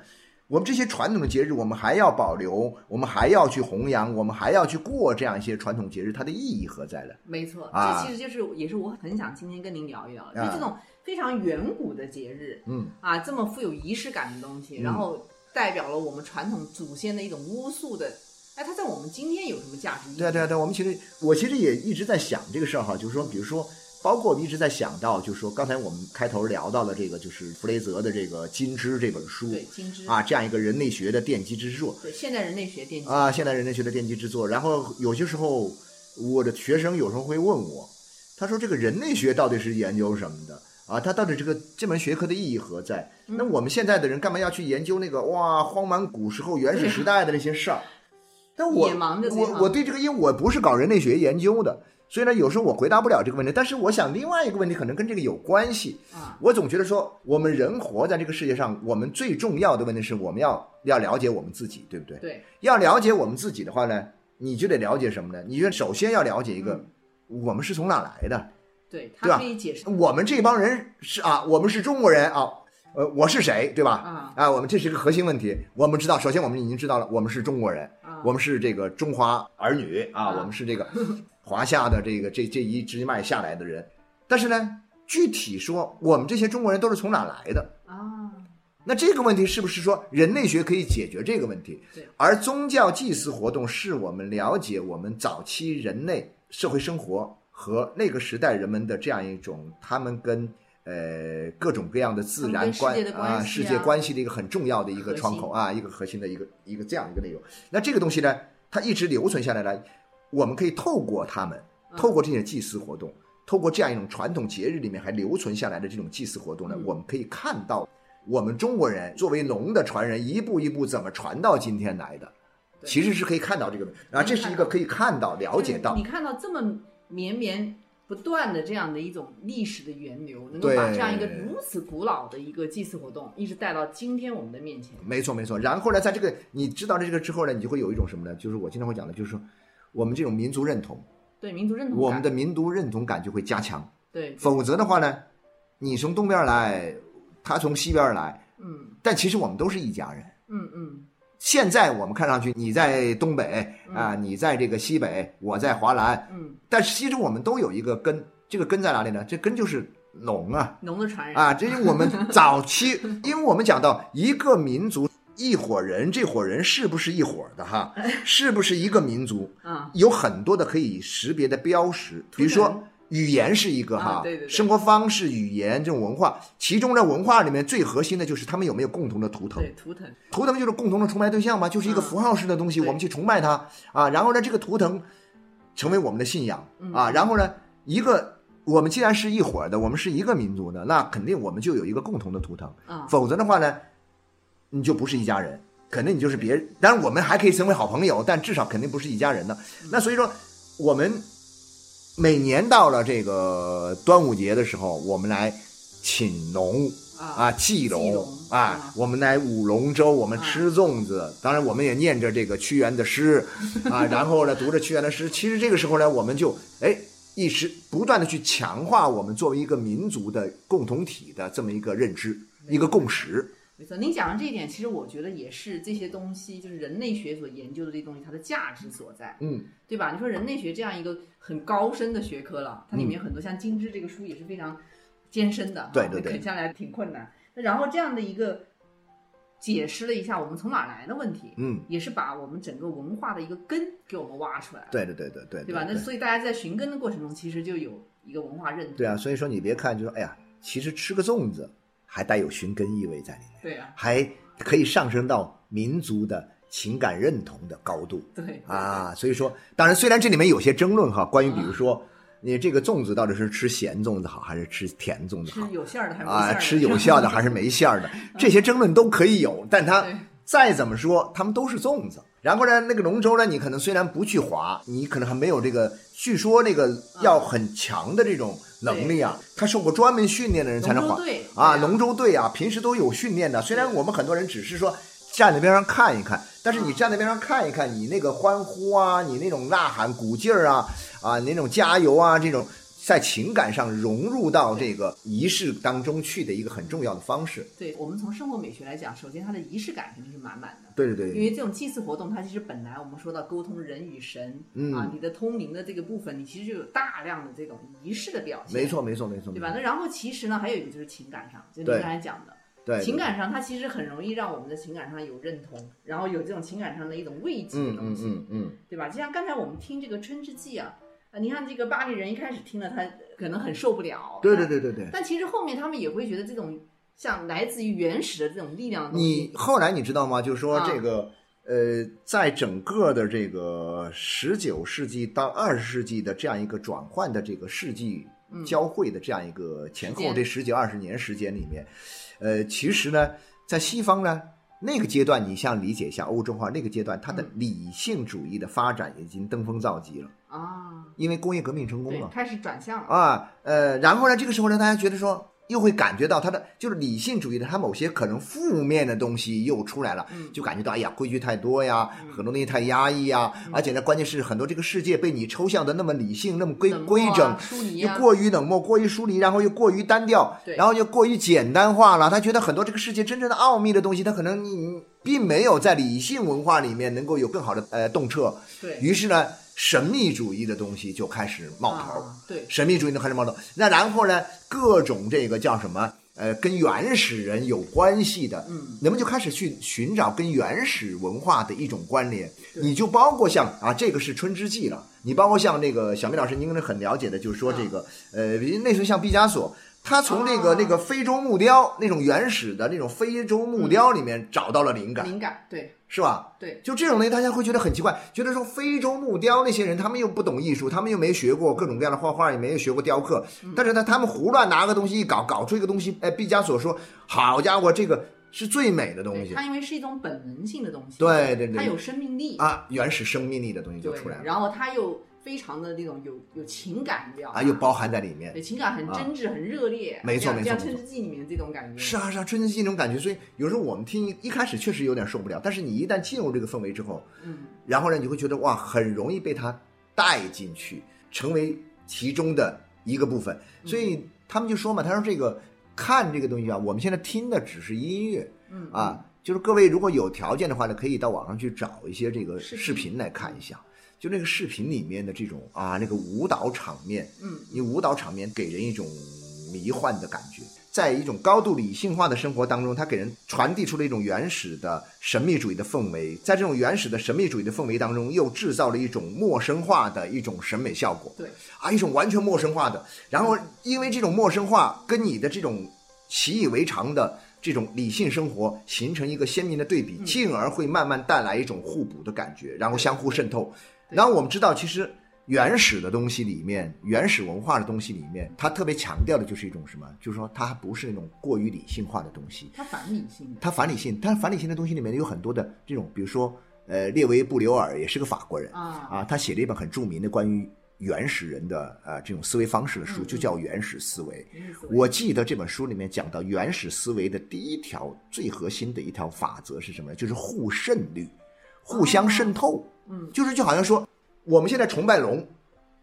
[SPEAKER 2] 我们这些传统的节日，我们还要保留，我们还要去弘扬，我们还要去过这样一些传统节日，它的意义何在呢？
[SPEAKER 3] 没错，
[SPEAKER 2] 啊
[SPEAKER 3] 这其实就是也是我很想今天跟您聊一聊，就
[SPEAKER 2] 啊
[SPEAKER 3] 这种非常远古的节日
[SPEAKER 2] 嗯，
[SPEAKER 3] 啊，这么富有仪式感的东西，
[SPEAKER 2] 嗯
[SPEAKER 3] 然后代表了我们传统祖先的一种巫术的，哎，它在我们今天有什么价值意义？
[SPEAKER 2] 对啊，对啊，对啊，我们其实我其实也一直在想这个事儿哈，就是说，比如说，包括我们一直在想到，就是说，刚才我们开头聊到了这个，就是弗雷泽的这个《金枝》这本书
[SPEAKER 3] 对金枝
[SPEAKER 2] 啊，这样一个人类学的奠基之作。
[SPEAKER 3] 对现代人类学奠基
[SPEAKER 2] 啊，现代人类学的奠基之作。然后有些时候，我的学生有时候会问我，他说这个人类学到底是研究什么的啊？它到底这个这门学科的意义何在？那我们现在的人干嘛要去研究那个哇荒蛮古时候原始时代的那些事儿？但我我我对这个，因为我不是搞人类学研究的，所以呢，有时候我回答不了这个问题。但是我想另外一个问题可能跟这个有关系。
[SPEAKER 3] 啊，
[SPEAKER 2] 我总觉得说，我们人活在这个世界上，我们最重要的问题是我们要要了解我们自己，对不对？
[SPEAKER 3] 对
[SPEAKER 2] 要了解我们自己的话呢，你就得了解什么呢？你就首先要了解一个，
[SPEAKER 3] 嗯
[SPEAKER 2] 我们是从哪来的。
[SPEAKER 3] 对，
[SPEAKER 2] 对吧
[SPEAKER 3] 可以解释
[SPEAKER 2] 我们这帮人是啊，我们是中国人啊，呃，我是谁，对吧？
[SPEAKER 3] 啊
[SPEAKER 2] 啊，我们这是一个核心问题。我们知道，首先我们已经知道了，我们是中国人，
[SPEAKER 3] 啊，
[SPEAKER 2] 我们是这个中华儿女啊，
[SPEAKER 3] 啊
[SPEAKER 2] 我们是这个 华夏的这个这这一支脉下来的人。但是呢，具体说，我们这些中国人都是从哪来的？
[SPEAKER 3] 啊，
[SPEAKER 2] 那这个问题是不是说人类学可以解决这个问题
[SPEAKER 3] 对？
[SPEAKER 2] 而宗教祭祀活动是我们了解我们早期人类社会生活和那个时代人们的这样一种他们跟呃各种各样的自然关啊世界关系的一个很重要的一个窗口啊，一个核心的一个一个这样一个内容。那这个东西呢，它一直留存下来了，我们可以透过他们，
[SPEAKER 3] 嗯。
[SPEAKER 2] 透过这些祭祀活动，透过这样一种传统节日里面还留存下来的这种祭祀活动呢，
[SPEAKER 3] 嗯。
[SPEAKER 2] 我们可以看到我们中国人作为龙的传人，一步一步怎么传到今天来的，其实是可以看到这个的啊，这是一个可以看到、了解到。
[SPEAKER 3] 你。看到这么绵绵不断的这样的一种历史的源流，能够把这样一个如此古老的一个祭祀活动，一直带到今天我们的面前。
[SPEAKER 2] 没错，没错。然后呢，在这个你知道了这个之后呢，你就会有一种什么呢？就是我经常会讲的，就是说我们这种民族认同，
[SPEAKER 3] 对民族认同，
[SPEAKER 2] 我们的民族认同感就会加强。
[SPEAKER 3] 对，
[SPEAKER 2] 否则的话呢，你从东边来，他从西边来，
[SPEAKER 3] 嗯
[SPEAKER 2] 但其实我们都是一家人。
[SPEAKER 3] 嗯嗯，
[SPEAKER 2] 现在我们看上去，你在东北啊，你在这个西北，我在华南，
[SPEAKER 3] 嗯，
[SPEAKER 2] 但是其实我们都有一个根，这个根在哪里呢？这根就是农啊，
[SPEAKER 3] 农的传人
[SPEAKER 2] 啊，这是我们早期，因为我们讲到一个民族一伙人，这伙人是不是一伙的哈？是不是一个民族？
[SPEAKER 3] 啊，
[SPEAKER 2] 有很多的可以识别的标识，比如说。语言是一个哈，
[SPEAKER 3] 对对对
[SPEAKER 2] 生活方式、语言这种文化，其中的文化里面最核心的就是他们有没有共同的图腾。
[SPEAKER 3] 对，图腾，
[SPEAKER 2] 图腾就是共同的崇拜对象嘛，就是一个符号式的东西，
[SPEAKER 3] 对
[SPEAKER 2] 我们去崇拜它啊。然后呢，这个图腾成为我们的信仰啊。然后呢，一个我们既然是一伙儿的，我们是一个民族的，那肯定我们就有一个共同的图腾。
[SPEAKER 3] 啊，
[SPEAKER 2] 否则的话呢，你就不是一家人，肯定你就是别人。当然，我们还可以成为好朋友，但至少肯定不是一家人的。那所以说，我们每年到了这个端午节的时候，我们来请龙
[SPEAKER 3] 啊
[SPEAKER 2] 啊，祭
[SPEAKER 3] 祭
[SPEAKER 2] 龙啊，我们来舞龙舟，我们吃粽子。当然，我们也念着这个屈原的诗啊，然后呢，读着屈原的诗。其实这个时候呢，我们就哎。一直不断的去强化我们作为一个民族的共同体的这么一个认知，一个共识。
[SPEAKER 3] 没错，您讲的这一点，其实我觉得也是这些东西，就是人类学所研究的这些东西，它的价值所在，
[SPEAKER 2] 嗯，
[SPEAKER 3] 对吧？你说人类学这样一个很高深的学科了，它里面很多像《金枝》这个书也是非常艰深的，啊
[SPEAKER 2] 对对对
[SPEAKER 3] 啃下来挺困难。那然后这样的一个解释了一下我们从哪儿来的问题，
[SPEAKER 2] 嗯，
[SPEAKER 3] 也是把我们整个文化的一个根给我们挖出来了，
[SPEAKER 2] 对对对对对，
[SPEAKER 3] 对吧？那所以大家在寻根的过程中，其实就有一个文化认同，
[SPEAKER 2] 对啊，所以说你别看就说，哎呀，其实吃个粽子还带有寻根意味在里面，
[SPEAKER 3] 对啊，
[SPEAKER 2] 还可以上升到民族的情感认同的高度
[SPEAKER 3] 对对
[SPEAKER 2] 啊。所以说，当然虽然这里面有些争论哈，关于比如说你这个粽子到底是吃咸粽子好还是吃甜粽子
[SPEAKER 3] 吃
[SPEAKER 2] 好
[SPEAKER 3] 有馅儿的还是没馅
[SPEAKER 2] 啊，
[SPEAKER 3] 儿的
[SPEAKER 2] 吃有馅儿的还是没馅儿的，这些争论都可以有，但它再怎么说，它们都是粽子。然后呢，那个龙舟呢，你可能虽然不去划，你可能还没有这个，据说那个要很强的这种能力啊，他受过专门训练的人才能划啊龙舟队啊，平时都有训练的。虽然我们很多人只是说站在边上看一看，但是你站在边上看一看，你那个欢呼啊，你那种呐喊、鼓劲儿啊，啊，那种加油啊，这种。在情感上融入到这个仪式当中去的一个很重要的方式，
[SPEAKER 3] 对我们从生活美学来讲，首先它的仪式感肯定是满满的。
[SPEAKER 2] 对对对，
[SPEAKER 3] 因为这种祭祀活动，它其实本来我们说到沟通人与神、
[SPEAKER 2] 嗯。
[SPEAKER 3] 啊，你的通灵的这个部分，你其实就有大量的这种仪式的表现，
[SPEAKER 2] 没错没错没错，
[SPEAKER 3] 对吧？那然后其实呢，还有一个就是情感上，就您
[SPEAKER 2] 对。
[SPEAKER 3] 刚才讲的，
[SPEAKER 2] 对
[SPEAKER 3] 情感上它其实很容易让我们的情感上有认同，然后有这种情感上的一种慰藉的
[SPEAKER 2] 嗯嗯
[SPEAKER 3] 东西，
[SPEAKER 2] 嗯嗯，
[SPEAKER 3] 对吧？就像刚才我们听这个《春之祭》啊，啊，你看这个巴黎人一开始听了，他可能很受不了，
[SPEAKER 2] 对对对对对。
[SPEAKER 3] 但其实后面他们也会觉得这种像来自于原始的这种力量的东西，
[SPEAKER 2] 你后来你知道吗？就是说
[SPEAKER 3] 啊
[SPEAKER 2] 这个、呃，在整个的这个十九世纪到二十世纪的这样一个转换的这个世纪交汇的这样一个前后这十几二十年时间里面，呃，其实呢，在西方呢。那个阶段，你像理解一下欧洲化那个阶段，它的
[SPEAKER 3] 嗯
[SPEAKER 2] 理性主义的发展已经登峰造极了，
[SPEAKER 3] 啊，
[SPEAKER 2] 因为工业革命成功了，
[SPEAKER 3] 开始转向了。
[SPEAKER 2] 啊，呃，然后呢，这个时候呢，大家觉得说，又会感觉到他的就是理性主义的，他某些可能负面的东西又出来了，
[SPEAKER 3] 嗯
[SPEAKER 2] 就感觉到哎呀，规矩太多呀，
[SPEAKER 3] 嗯
[SPEAKER 2] 很多东西太压抑呀，而且呢，关键是很多这个世界被你抽象的那么理性，那么规规整又过于冷漠，过于疏离，然后又过于单调，然后又过于简单化了。他觉得很多这个世界真正的奥秘的东西，他可能你并没有在理性文化里面能够有更好的呃洞彻。
[SPEAKER 3] 对，
[SPEAKER 2] 于是呢，神秘主义的东西就开始冒头。
[SPEAKER 3] 啊对，
[SPEAKER 2] 神秘主义就开始冒头。那然后呢，各种这个叫什么？呃，跟原始人有关系的，
[SPEAKER 3] 嗯，
[SPEAKER 2] 人们就开始去寻找跟原始文化的一种关联。你就包括像啊，这个是春之祭了。你包括像那个小明老师，您可能很了解的，就是说这个，呃，那时候像毕加索。他从那个、
[SPEAKER 3] 啊
[SPEAKER 2] 那个非洲木雕那种原始的那种非洲木雕里面找到了灵感，
[SPEAKER 3] 灵感，对
[SPEAKER 2] 是吧？
[SPEAKER 3] 对，
[SPEAKER 2] 就这种东西，大家会觉得很奇怪，觉得说非洲木雕那些人，他们又不懂艺术，他们又没学过各种各样的画画，也没有学过雕刻，
[SPEAKER 3] 嗯。
[SPEAKER 2] 但是呢，他们胡乱拿个东西一搞，搞出一个东西，哎，毕加索说，好家伙，这个是最美的东西。
[SPEAKER 3] 对它因为是一种本能性的东西，
[SPEAKER 2] 对对对。
[SPEAKER 3] 它有生命力，
[SPEAKER 2] 啊，原始生命力的东西就出来了。
[SPEAKER 3] 然后它又非常的那种有有情感，你知道吗？
[SPEAKER 2] 啊，又包含在里面
[SPEAKER 3] 对。情感很真挚、很热烈，
[SPEAKER 2] 没错没错
[SPEAKER 3] 像《春之祭》里面这种感觉，
[SPEAKER 2] 是啊是啊，春之祭那种感觉，所以有时候我们听一一开始确实有点受不了，但是你一旦进入这个氛围之后，
[SPEAKER 3] 嗯，
[SPEAKER 2] 然后呢，你会觉得哇，很容易被它带进去，成为其中的一个部分。所
[SPEAKER 3] 嗯
[SPEAKER 2] 以他们就说嘛，他说这个看这个东西啊，我们现在听的只是音乐
[SPEAKER 3] 嗯
[SPEAKER 2] 啊，就是各位如果有条件的话呢，可以到网上去找一些这个
[SPEAKER 3] 视频
[SPEAKER 2] 视频来看一下。就那个视频里面的这种啊，那个舞蹈场面，
[SPEAKER 3] 嗯，
[SPEAKER 2] 你舞蹈场面给人一种迷幻的感觉，在一种高度理性化的生活当中，它给人传递出了一种原始的神秘主义的氛围，在这种原始的神秘主义的氛围当中，又制造了一种陌生化的一种审美效果。
[SPEAKER 3] 对，
[SPEAKER 2] 啊，一种完全陌生化的，然后因为这种陌生化跟你的这种习以为常的这种理性生活形成一个鲜明的对比，进而会慢慢带来一种互补的感觉，然后相互渗透。然后我们知道，其实原始的东西里面，原始文化的东西里面，它特别强调的就是一种什么？就是说它不是那种过于理性化的东西，
[SPEAKER 3] 它反理性的，
[SPEAKER 2] 它反理性，但是反理性的东西里面有很多的这种，比如说，呃，列维·布留尔也是个法国人。
[SPEAKER 3] 啊。
[SPEAKER 2] 啊，他写了一本很著名的关于原始人的呃这种思维方式的书，就叫《原始思维》。我记得这本书里面讲到原始思维的第一条最核心的一条法则是什么？呢？就是互渗率，互相渗透。
[SPEAKER 3] 嗯，
[SPEAKER 2] 就是就好像说我们现在崇拜龙，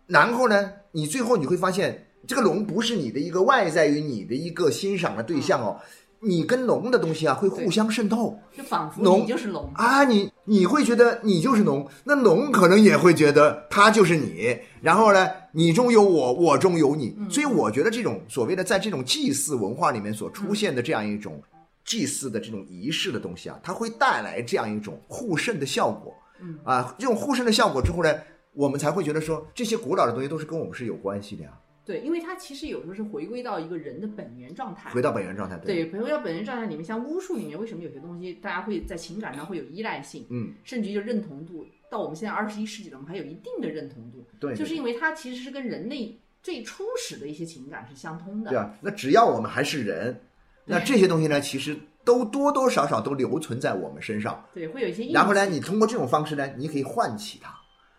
[SPEAKER 2] 然后呢，你最后你会发现这个龙不是你的一个外在于你的一个欣赏的对象哦，你跟龙的东西啊会互相渗透。
[SPEAKER 3] 就仿佛
[SPEAKER 2] 龙
[SPEAKER 3] 你就是龙，
[SPEAKER 2] 啊，你你会觉得你就是龙，那龙可能也会觉得他就是你，然后呢，你中有我，我中有你，所以我觉得这种所谓的在这种祭祀文化里面所出现的这样一种祭祀的这种仪式的东西啊，它会带来这样一种互渗的效果，
[SPEAKER 3] 嗯
[SPEAKER 2] 啊，这种互渗的效果之后呢，我们才会觉得说这些古老的东西都是跟我们是有关系的呀，
[SPEAKER 3] 对，因为它其实有时候是回归到一个人的本源状态。
[SPEAKER 2] 回到本源状态，
[SPEAKER 3] 对，回归到本源状态里面，像巫术里面，为什么有些东西大家会在情感上会有依赖性，
[SPEAKER 2] 嗯，
[SPEAKER 3] 甚至于就认同度，到我们现在二十一世纪了，我们还有一定的认同度，
[SPEAKER 2] 对，
[SPEAKER 3] 就是因为它其实是跟人类最初始的一些情感是相通的。
[SPEAKER 2] 对啊，那只要我们还是人，那这些东西呢，其实都多多少少都留存在我们身上。
[SPEAKER 3] 对，会有一些印
[SPEAKER 2] 然后呢，你通过这种方式呢，你可以唤起它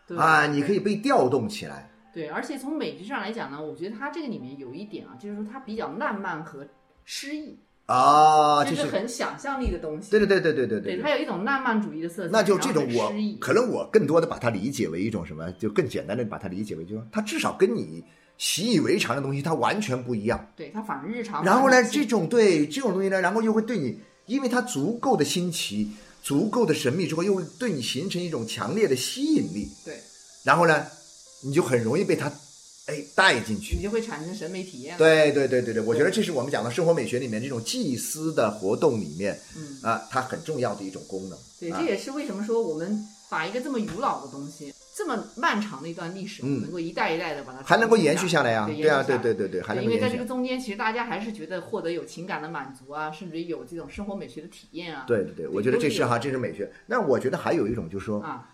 [SPEAKER 3] 对
[SPEAKER 2] 啊，你可以被调动起来。
[SPEAKER 3] 对，而且从美剧上来讲呢，我觉得它这个里面有一点啊，就是说它比较浪漫和诗意，
[SPEAKER 2] 啊，
[SPEAKER 3] 这
[SPEAKER 2] 就是是
[SPEAKER 3] 很想象力的东西。
[SPEAKER 2] 对对对对对对
[SPEAKER 3] 对，它有一种浪漫主义的色彩。
[SPEAKER 2] 那就这种我
[SPEAKER 3] 诗意
[SPEAKER 2] 可能我更多的把它理解为一种什么，就更简单的把它理解为，就是说它至少跟你习以为常的东西它完全不一样。
[SPEAKER 3] 对它反而日常。
[SPEAKER 2] 然后呢，这种对这种东西呢，然后又会对你，因为它足够的新奇、足够的神秘之后，又会对你形成一种强烈的吸引力。
[SPEAKER 3] 对，
[SPEAKER 2] 然后呢，你就很容易被它哎带进去
[SPEAKER 3] 你。就会产生审美体验。，
[SPEAKER 2] 对对对对对，我觉得这是我们讲的生活美学里面这种祭司的活动里面
[SPEAKER 3] 嗯，
[SPEAKER 2] 啊，它很重要的一种功能。
[SPEAKER 3] 对，
[SPEAKER 2] 啊
[SPEAKER 3] 这也是为什么说我们把一个这么古老的东西，这么漫长的一段历史，
[SPEAKER 2] 嗯
[SPEAKER 3] 能够一代一代的把它
[SPEAKER 2] 还能够延续下来呀、
[SPEAKER 3] 对
[SPEAKER 2] 对啊，对对对对，还能
[SPEAKER 3] 因为在。这个中间，其实大家还是觉得获得有情感的满足啊，甚至于有这种生活美学的体验啊。
[SPEAKER 2] 对对对，我觉得这是哈，这是美学。那我觉得还有一种就是说
[SPEAKER 3] 啊，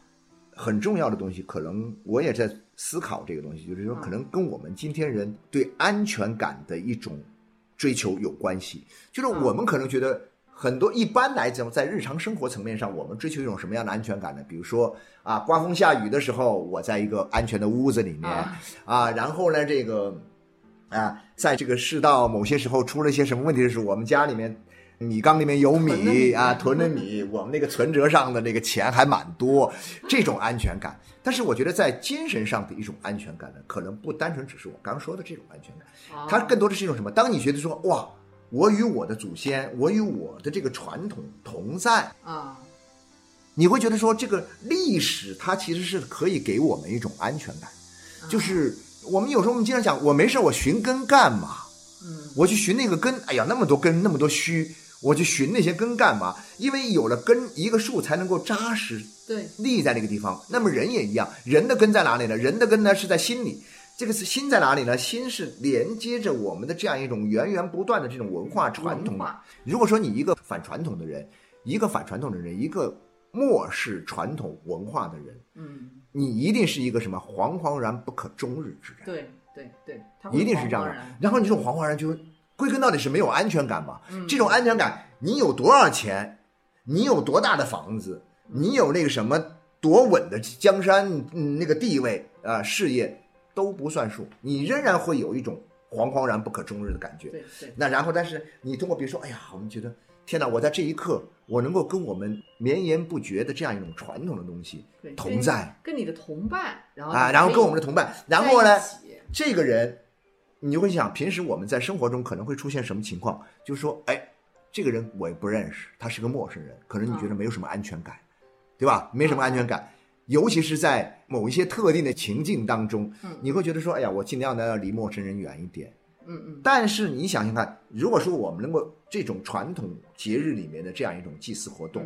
[SPEAKER 2] 很重要的东西，可能我也在思考这个东西，就是说
[SPEAKER 3] 嗯
[SPEAKER 2] 可能跟我们今天人对安全感的一种追求有关系。就是
[SPEAKER 3] 嗯
[SPEAKER 2] 我们可能觉得很多一般来讲，在日常生活层面上，我们追求一种什么样的安全感呢？比如说啊，刮风下雨的时候，我在一个安全的屋子里面
[SPEAKER 3] 啊
[SPEAKER 2] 啊，然后呢，这个啊，在这个世道某些时候出了些什么问题的时候，我们家里面米缸里面有米
[SPEAKER 3] 米
[SPEAKER 2] 啊，囤了米，我们那个存折上的那个钱还蛮多，这种安全感。但是我觉得在精神上的一种安全感呢，可能不单纯只是我刚说的这种安全感，
[SPEAKER 3] 啊
[SPEAKER 2] 它更多的是一种什么？当你觉得说哇，我与我的祖先，我与我的这个传统同在，
[SPEAKER 3] 啊，
[SPEAKER 2] 你会觉得说这个历史它其实是可以给我们一种安全感，就是我们有时候我们经常讲，我没事我寻根干嘛？
[SPEAKER 3] 嗯，
[SPEAKER 2] 我去寻那个根，哎呀，那么多根，那么多须，我去寻那些根干嘛？因为有了根，一个树才能够扎实
[SPEAKER 3] 对，
[SPEAKER 2] 立在那个地方。那么人也一样，人的根在哪里呢？人的根呢是在心里。这个是心在哪里呢？心是连接着我们的这样一种源源不断的这种文化传统
[SPEAKER 3] 嘛。
[SPEAKER 2] 如果说你一个反传统的人，一个反传统的人，一个漠视传统文化的人，
[SPEAKER 3] 嗯，
[SPEAKER 2] 你一定是一个什么惶惶然不可终日之人。
[SPEAKER 3] 对对对，
[SPEAKER 2] 一定是这样的
[SPEAKER 3] 然。
[SPEAKER 2] 后你这种惶惶然就归根到底是没有安全感嘛？
[SPEAKER 3] 嗯
[SPEAKER 2] 这种安全感，你有多少钱，你有多大的房子，你有那个什么多稳的江山，嗯，那个地位啊、事业都不算数，你仍然会有一种惶惶然不可终日的感觉。
[SPEAKER 3] 对对，
[SPEAKER 2] 那然后，但是你通过比如说，哎呀，我们觉得天哪，我在这一刻，我能够跟我们绵延不绝的这样一种传统的东西
[SPEAKER 3] 对
[SPEAKER 2] 同在，
[SPEAKER 3] 跟你的同伴，然后
[SPEAKER 2] 啊，然后跟我们的同伴，然后呢这个人，你就会想，平时我们在生活中可能会出现什么情况？就是说，哎，这个人我也不认识，他是个陌生人，可能你觉得没有什么安全感，对吧？没什么安全感，尤其是在某一些特定的情境当中，你会觉得说，哎呀，我尽量的要离陌生人远一点。
[SPEAKER 3] 嗯嗯。
[SPEAKER 2] 但是你想想看，如果说我们能够这种传统节日里面的这样一种祭祀活动，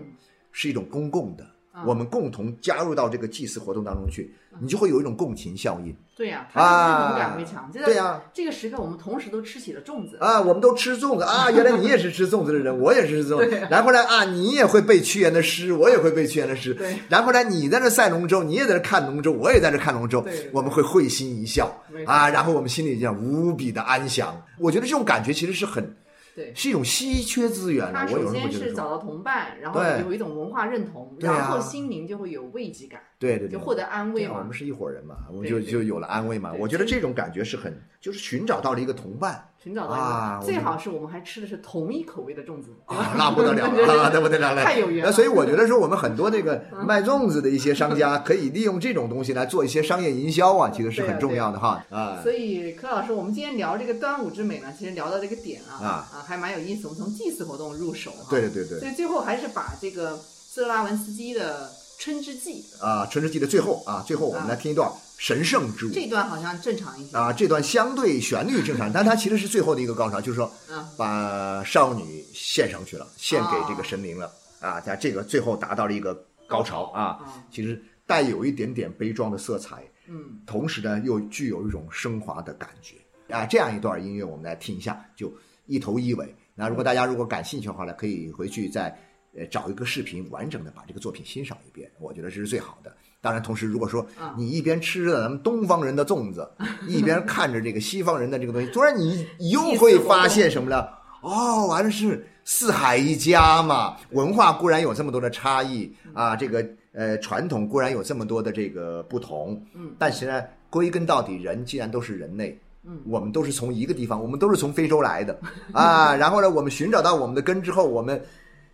[SPEAKER 2] 是一种公共的。我们共同加入到这个祭祀活动当中去，你就会有一种共情效应。
[SPEAKER 3] 对呀，它认同感会强。
[SPEAKER 2] 对呀，
[SPEAKER 3] 这个时刻我们同时都吃起了粽子
[SPEAKER 2] 啊，我们都吃粽子啊。原来你也是吃粽子的人，我也是吃粽子。然后呢啊，你也会背屈原的诗，我也会背屈原的诗。
[SPEAKER 3] 对。
[SPEAKER 2] 然后呢，你在那赛龙舟，你也在这看龙舟，我也在这看龙舟。
[SPEAKER 3] 对。
[SPEAKER 2] 我们会会心一笑啊，然后我们心里这样无比的安详。我觉得这种感觉其实是很。
[SPEAKER 3] 对，
[SPEAKER 2] 是一种稀缺资源。
[SPEAKER 3] 他首先是找到同伴，然后有一种文化认同，然后心灵就会有慰藉感。
[SPEAKER 2] 对对，
[SPEAKER 3] 就获得安慰嘛。
[SPEAKER 2] 我们是一伙人嘛，我们就就有了安慰嘛。我觉得这种感觉是很，就是寻找到了一个同伴。
[SPEAKER 3] 寻找到啊，最好是我们还吃的是同一口味的粽子
[SPEAKER 2] 啊，那不得了了，那不得了了，
[SPEAKER 3] 太有缘了。
[SPEAKER 2] 所以我觉得说，我们很多这个卖粽子的一些商家，可以利用这种东西来做一些商业营销啊，其实是很重要的哈啊。
[SPEAKER 3] 所以柯老师，我们今天聊这个端午之美呢，其实聊到这个点啊啊，还蛮有意思。我们从祭祀活动入手哈，
[SPEAKER 2] 对对对对。
[SPEAKER 3] 所以最后还是把这个斯拉文斯基的。春之祭
[SPEAKER 2] 啊，春之祭的最后啊，最后我们来听一段神圣之舞。
[SPEAKER 3] 这段好像正常一些
[SPEAKER 2] 啊，这段相对旋律正常，但它其实是最后的一个高潮，就是说，把少女献上去了，献给这个神灵了啊，在这个最后达到了一个高潮啊，其实带有一点点悲壮的色彩，
[SPEAKER 3] 嗯，
[SPEAKER 2] 同时呢又具有一种升华的感觉啊，这样一段音乐我们来听一下，就一头一尾。那如果大家如果感兴趣的话呢，可以回去再。呃，找一个视频，完整的把这个作品欣赏一遍，我觉得这是最好的。当然，同时如果说你一边吃着咱们东方人的粽子，一边看着这个西方人的这个东西，突然你又会发现什么呢？哦，完了是四海一家嘛。文化固然有这么多的差异啊，这个呃传统固然有这么多的这个不同，
[SPEAKER 3] 嗯，
[SPEAKER 2] 但是呢，归根到底，人既然都是人类，
[SPEAKER 3] 嗯，
[SPEAKER 2] 我们都是从一个地方，我们都是从非洲来的 啊。然后呢，我们寻找到我们的根之后，我们。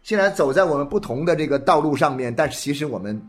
[SPEAKER 2] 虽然走在我们不同的这个道路上面，但是其实我们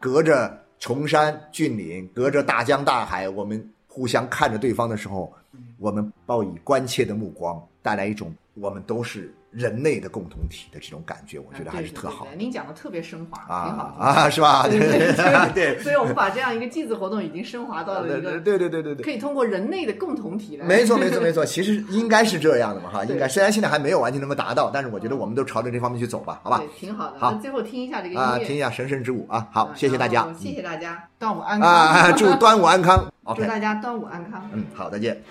[SPEAKER 2] 隔着崇山峻岭，隔着大江大海，我们互相看着对方的时候，我们报以关切的目光，带来一种我们都是。人类的共同体的这种感觉，我觉得还是特好。
[SPEAKER 3] 您讲的特别升华，挺好
[SPEAKER 2] 啊，是吧？
[SPEAKER 3] 对
[SPEAKER 2] 对 对。
[SPEAKER 3] 所以我们把这样一个祭祀活动已经升华到了一个，
[SPEAKER 2] 对对对对对，
[SPEAKER 3] 可以通过人类的共同体来。
[SPEAKER 2] 没错没错没错，其实应该是这样的嘛哈，应该虽然现在还没有完全能够达到，但是我觉得我们都朝着这方面去走吧，好吧？
[SPEAKER 3] 对，挺好的。
[SPEAKER 2] 好，
[SPEAKER 3] 最后听一下这个音
[SPEAKER 2] 乐，听一下神圣之舞啊！好，谢谢大家，
[SPEAKER 3] 谢谢大家，端午安康啊！
[SPEAKER 2] 祝端午安康，
[SPEAKER 3] 祝大家端午安康。
[SPEAKER 2] 嗯，好，再见。